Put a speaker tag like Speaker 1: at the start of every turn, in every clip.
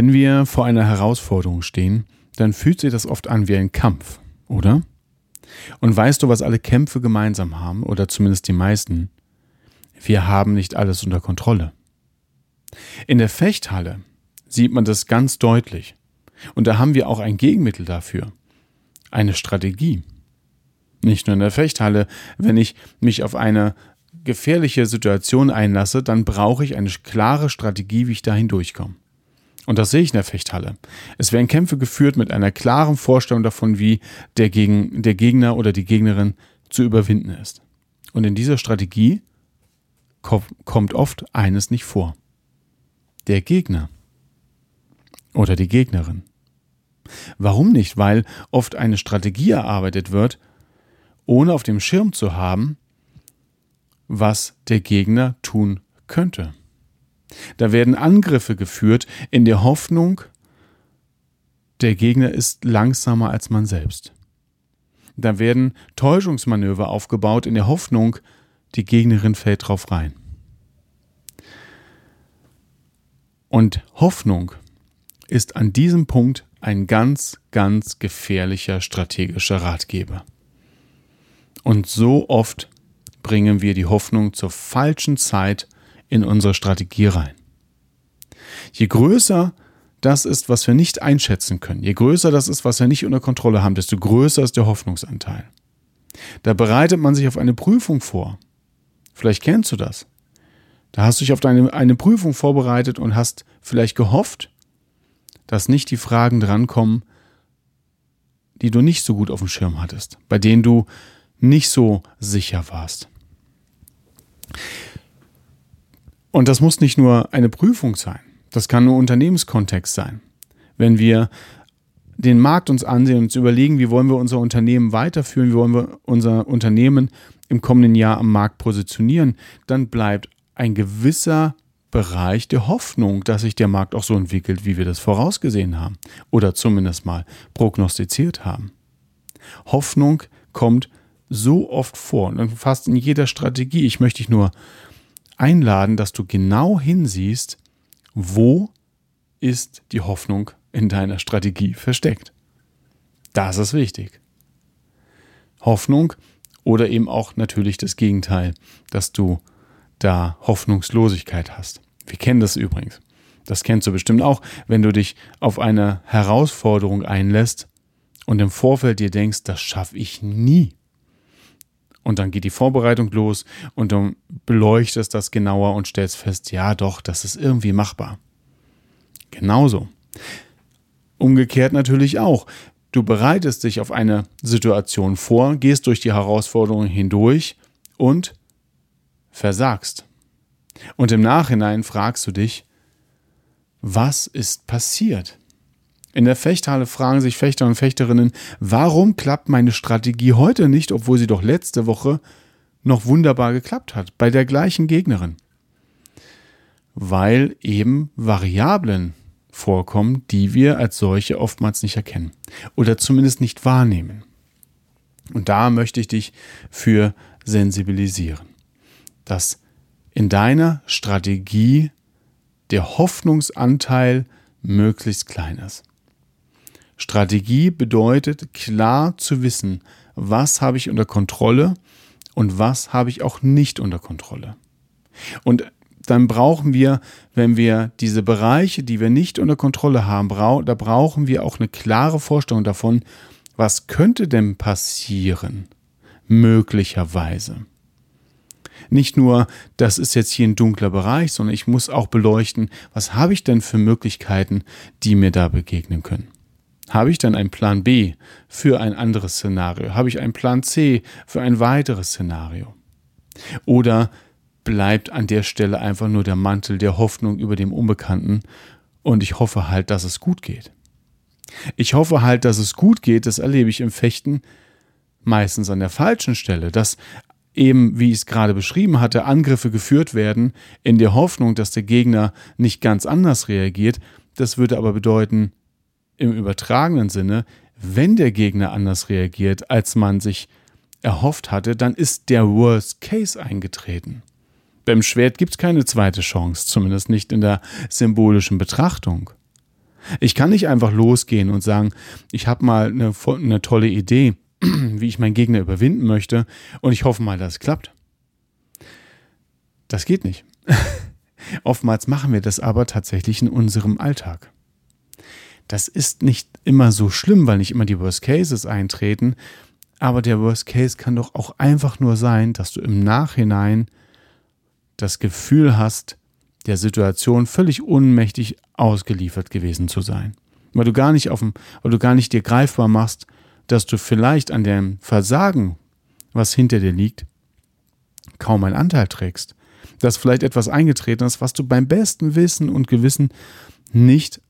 Speaker 1: Wenn wir vor einer Herausforderung stehen, dann fühlt sich das oft an wie ein Kampf, oder? Und weißt du, was alle Kämpfe gemeinsam haben, oder zumindest die meisten? Wir haben nicht alles unter Kontrolle. In der Fechthalle sieht man das ganz deutlich. Und da haben wir auch ein Gegenmittel dafür. Eine Strategie. Nicht nur in der Fechthalle. Wenn ich mich auf eine gefährliche Situation einlasse, dann brauche ich eine klare Strategie, wie ich da hindurchkomme. Und das sehe ich in der Fechthalle. Es werden Kämpfe geführt mit einer klaren Vorstellung davon, wie der, Gegen, der Gegner oder die Gegnerin zu überwinden ist. Und in dieser Strategie kommt oft eines nicht vor. Der Gegner oder die Gegnerin. Warum nicht? Weil oft eine Strategie erarbeitet wird, ohne auf dem Schirm zu haben, was der Gegner tun könnte. Da werden Angriffe geführt in der Hoffnung, der Gegner ist langsamer als man selbst. Da werden Täuschungsmanöver aufgebaut in der Hoffnung, die Gegnerin fällt drauf rein. Und Hoffnung ist an diesem Punkt ein ganz, ganz gefährlicher strategischer Ratgeber. Und so oft bringen wir die Hoffnung zur falschen Zeit in unsere Strategie rein. Je größer das ist, was wir nicht einschätzen können, je größer das ist, was wir nicht unter Kontrolle haben, desto größer ist der Hoffnungsanteil. Da bereitet man sich auf eine Prüfung vor. Vielleicht kennst du das. Da hast du dich auf deine, eine Prüfung vorbereitet und hast vielleicht gehofft, dass nicht die Fragen drankommen, die du nicht so gut auf dem Schirm hattest, bei denen du nicht so sicher warst. Und das muss nicht nur eine Prüfung sein. Das kann nur Unternehmenskontext sein. Wenn wir den Markt uns ansehen und uns überlegen, wie wollen wir unser Unternehmen weiterführen, wie wollen wir unser Unternehmen im kommenden Jahr am Markt positionieren, dann bleibt ein gewisser Bereich der Hoffnung, dass sich der Markt auch so entwickelt, wie wir das vorausgesehen haben oder zumindest mal prognostiziert haben. Hoffnung kommt so oft vor und fast in jeder Strategie. Ich möchte dich nur einladen, dass du genau hinsiehst, wo ist die Hoffnung in deiner Strategie versteckt. Das ist wichtig. Hoffnung oder eben auch natürlich das Gegenteil, dass du da Hoffnungslosigkeit hast. Wir kennen das übrigens. Das kennst du bestimmt auch, wenn du dich auf eine Herausforderung einlässt und im Vorfeld dir denkst, das schaffe ich nie. Und dann geht die Vorbereitung los und du beleuchtest das genauer und stellst fest, ja doch, das ist irgendwie machbar. Genauso. Umgekehrt natürlich auch. Du bereitest dich auf eine Situation vor, gehst durch die Herausforderung hindurch und versagst. Und im Nachhinein fragst du dich, was ist passiert? In der Fechthalle fragen sich Fechter und Fechterinnen, warum klappt meine Strategie heute nicht, obwohl sie doch letzte Woche noch wunderbar geklappt hat, bei der gleichen Gegnerin? Weil eben Variablen vorkommen, die wir als solche oftmals nicht erkennen oder zumindest nicht wahrnehmen. Und da möchte ich dich für sensibilisieren, dass in deiner Strategie der Hoffnungsanteil möglichst klein ist. Strategie bedeutet klar zu wissen, was habe ich unter Kontrolle und was habe ich auch nicht unter Kontrolle. Und dann brauchen wir, wenn wir diese Bereiche, die wir nicht unter Kontrolle haben, da brauchen wir auch eine klare Vorstellung davon, was könnte denn passieren, möglicherweise. Nicht nur, das ist jetzt hier ein dunkler Bereich, sondern ich muss auch beleuchten, was habe ich denn für Möglichkeiten, die mir da begegnen können. Habe ich dann einen Plan B für ein anderes Szenario? Habe ich einen Plan C für ein weiteres Szenario? Oder bleibt an der Stelle einfach nur der Mantel der Hoffnung über dem Unbekannten Und ich hoffe halt, dass es gut geht. Ich hoffe halt, dass es gut geht. Das erlebe ich im Fechten meistens an der falschen Stelle, dass eben, wie ich es gerade beschrieben hatte, Angriffe geführt werden in der Hoffnung, dass der Gegner nicht ganz anders reagiert. Das würde aber bedeuten, im übertragenen Sinne, wenn der Gegner anders reagiert, als man sich erhofft hatte, dann ist der Worst Case eingetreten. Beim Schwert gibt es keine zweite Chance, zumindest nicht in der symbolischen Betrachtung. Ich kann nicht einfach losgehen und sagen, ich habe mal eine, eine tolle Idee, wie ich meinen Gegner überwinden möchte und ich hoffe mal, dass es klappt. Das geht nicht. Oftmals machen wir das aber tatsächlich in unserem Alltag. Das ist nicht immer so schlimm, weil nicht immer die Worst Cases eintreten, aber der Worst Case kann doch auch einfach nur sein, dass du im Nachhinein das Gefühl hast, der Situation völlig unmächtig ausgeliefert gewesen zu sein. Weil du gar nicht auf dem, weil du gar nicht dir greifbar machst, dass du vielleicht an dem Versagen, was hinter dir liegt, kaum einen Anteil trägst. Dass vielleicht etwas eingetreten ist, was du beim besten Wissen und Gewissen nicht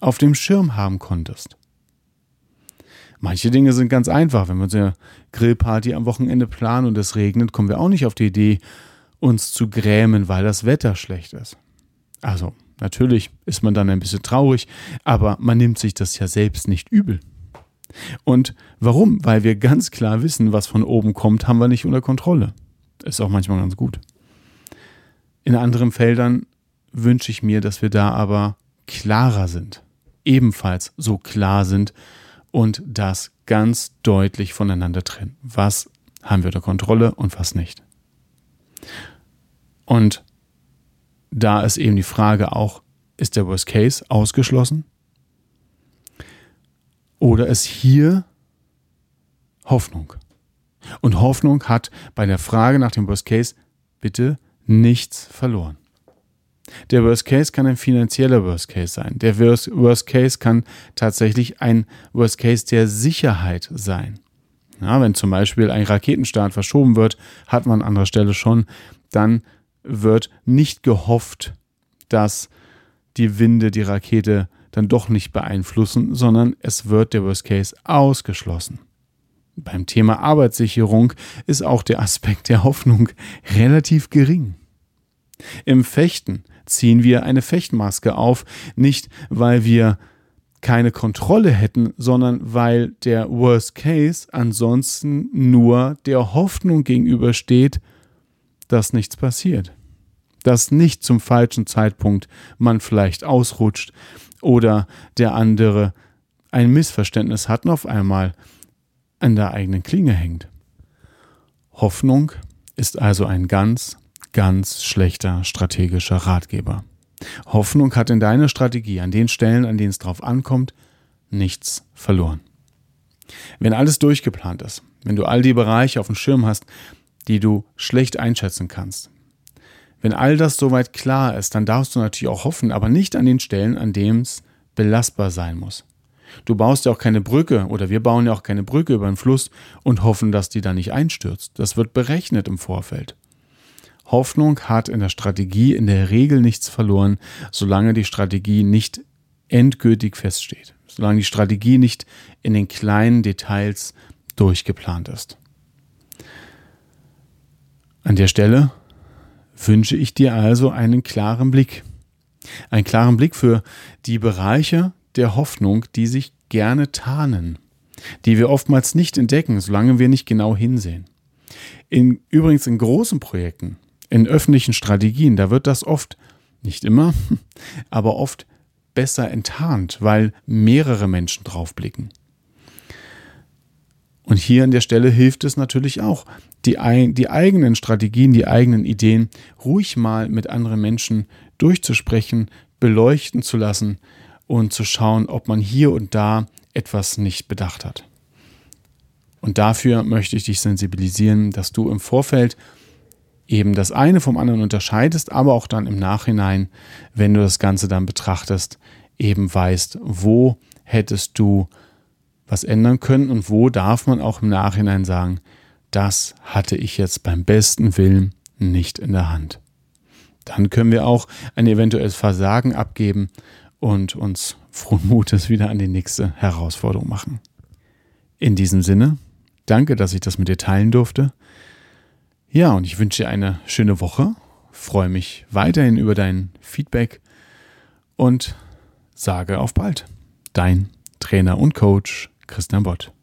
Speaker 1: auf dem Schirm haben konntest. Manche Dinge sind ganz einfach. Wenn wir unsere Grillparty am Wochenende planen und es regnet, kommen wir auch nicht auf die Idee, uns zu grämen, weil das Wetter schlecht ist. Also, natürlich ist man dann ein bisschen traurig, aber man nimmt sich das ja selbst nicht übel. Und warum? Weil wir ganz klar wissen, was von oben kommt, haben wir nicht unter Kontrolle. Ist auch manchmal ganz gut. In anderen Feldern wünsche ich mir, dass wir da aber klarer sind, ebenfalls so klar sind und das ganz deutlich voneinander trennen. Was haben wir unter Kontrolle und was nicht. Und da ist eben die Frage auch, ist der Worst Case ausgeschlossen? Oder ist hier Hoffnung? Und Hoffnung hat bei der Frage nach dem Worst Case bitte nichts verloren. Der Worst Case kann ein finanzieller Worst Case sein. Der Worst Case kann tatsächlich ein Worst Case der Sicherheit sein. Ja, wenn zum Beispiel ein Raketenstart verschoben wird, hat man an anderer Stelle schon, dann wird nicht gehofft, dass die Winde die Rakete dann doch nicht beeinflussen, sondern es wird der Worst Case ausgeschlossen. Beim Thema Arbeitssicherung ist auch der Aspekt der Hoffnung relativ gering. Im Fechten ziehen wir eine Fechtmaske auf, nicht weil wir keine Kontrolle hätten, sondern weil der Worst Case ansonsten nur der Hoffnung gegenübersteht, dass nichts passiert. Dass nicht zum falschen Zeitpunkt man vielleicht ausrutscht oder der andere ein Missverständnis hat und auf einmal an der eigenen Klinge hängt. Hoffnung ist also ein ganz, ganz schlechter strategischer Ratgeber. Hoffnung hat in deiner Strategie an den Stellen, an denen es drauf ankommt, nichts verloren. Wenn alles durchgeplant ist, wenn du all die Bereiche auf dem Schirm hast, die du schlecht einschätzen kannst. Wenn all das soweit klar ist, dann darfst du natürlich auch hoffen, aber nicht an den Stellen, an denen es belastbar sein muss. Du baust ja auch keine Brücke oder wir bauen ja auch keine Brücke über den Fluss und hoffen, dass die da nicht einstürzt. Das wird berechnet im Vorfeld. Hoffnung hat in der Strategie in der Regel nichts verloren, solange die Strategie nicht endgültig feststeht, solange die Strategie nicht in den kleinen Details durchgeplant ist. An der Stelle wünsche ich dir also einen klaren Blick. Einen klaren Blick für die Bereiche der Hoffnung, die sich gerne tarnen, die wir oftmals nicht entdecken, solange wir nicht genau hinsehen. In, übrigens in großen Projekten, in öffentlichen Strategien, da wird das oft, nicht immer, aber oft besser enttarnt, weil mehrere Menschen drauf blicken. Und hier an der Stelle hilft es natürlich auch, die, die eigenen Strategien, die eigenen Ideen ruhig mal mit anderen Menschen durchzusprechen, beleuchten zu lassen und zu schauen, ob man hier und da etwas nicht bedacht hat. Und dafür möchte ich dich sensibilisieren, dass du im Vorfeld eben das eine vom anderen unterscheidest, aber auch dann im Nachhinein, wenn du das Ganze dann betrachtest, eben weißt, wo hättest du was ändern können und wo darf man auch im Nachhinein sagen, das hatte ich jetzt beim besten Willen nicht in der Hand. Dann können wir auch ein eventuelles Versagen abgeben und uns frohen Mutes wieder an die nächste Herausforderung machen. In diesem Sinne, danke, dass ich das mit dir teilen durfte. Ja, und ich wünsche dir eine schöne Woche, freue mich weiterhin über dein Feedback und sage auf bald. Dein Trainer und Coach Christian Bott.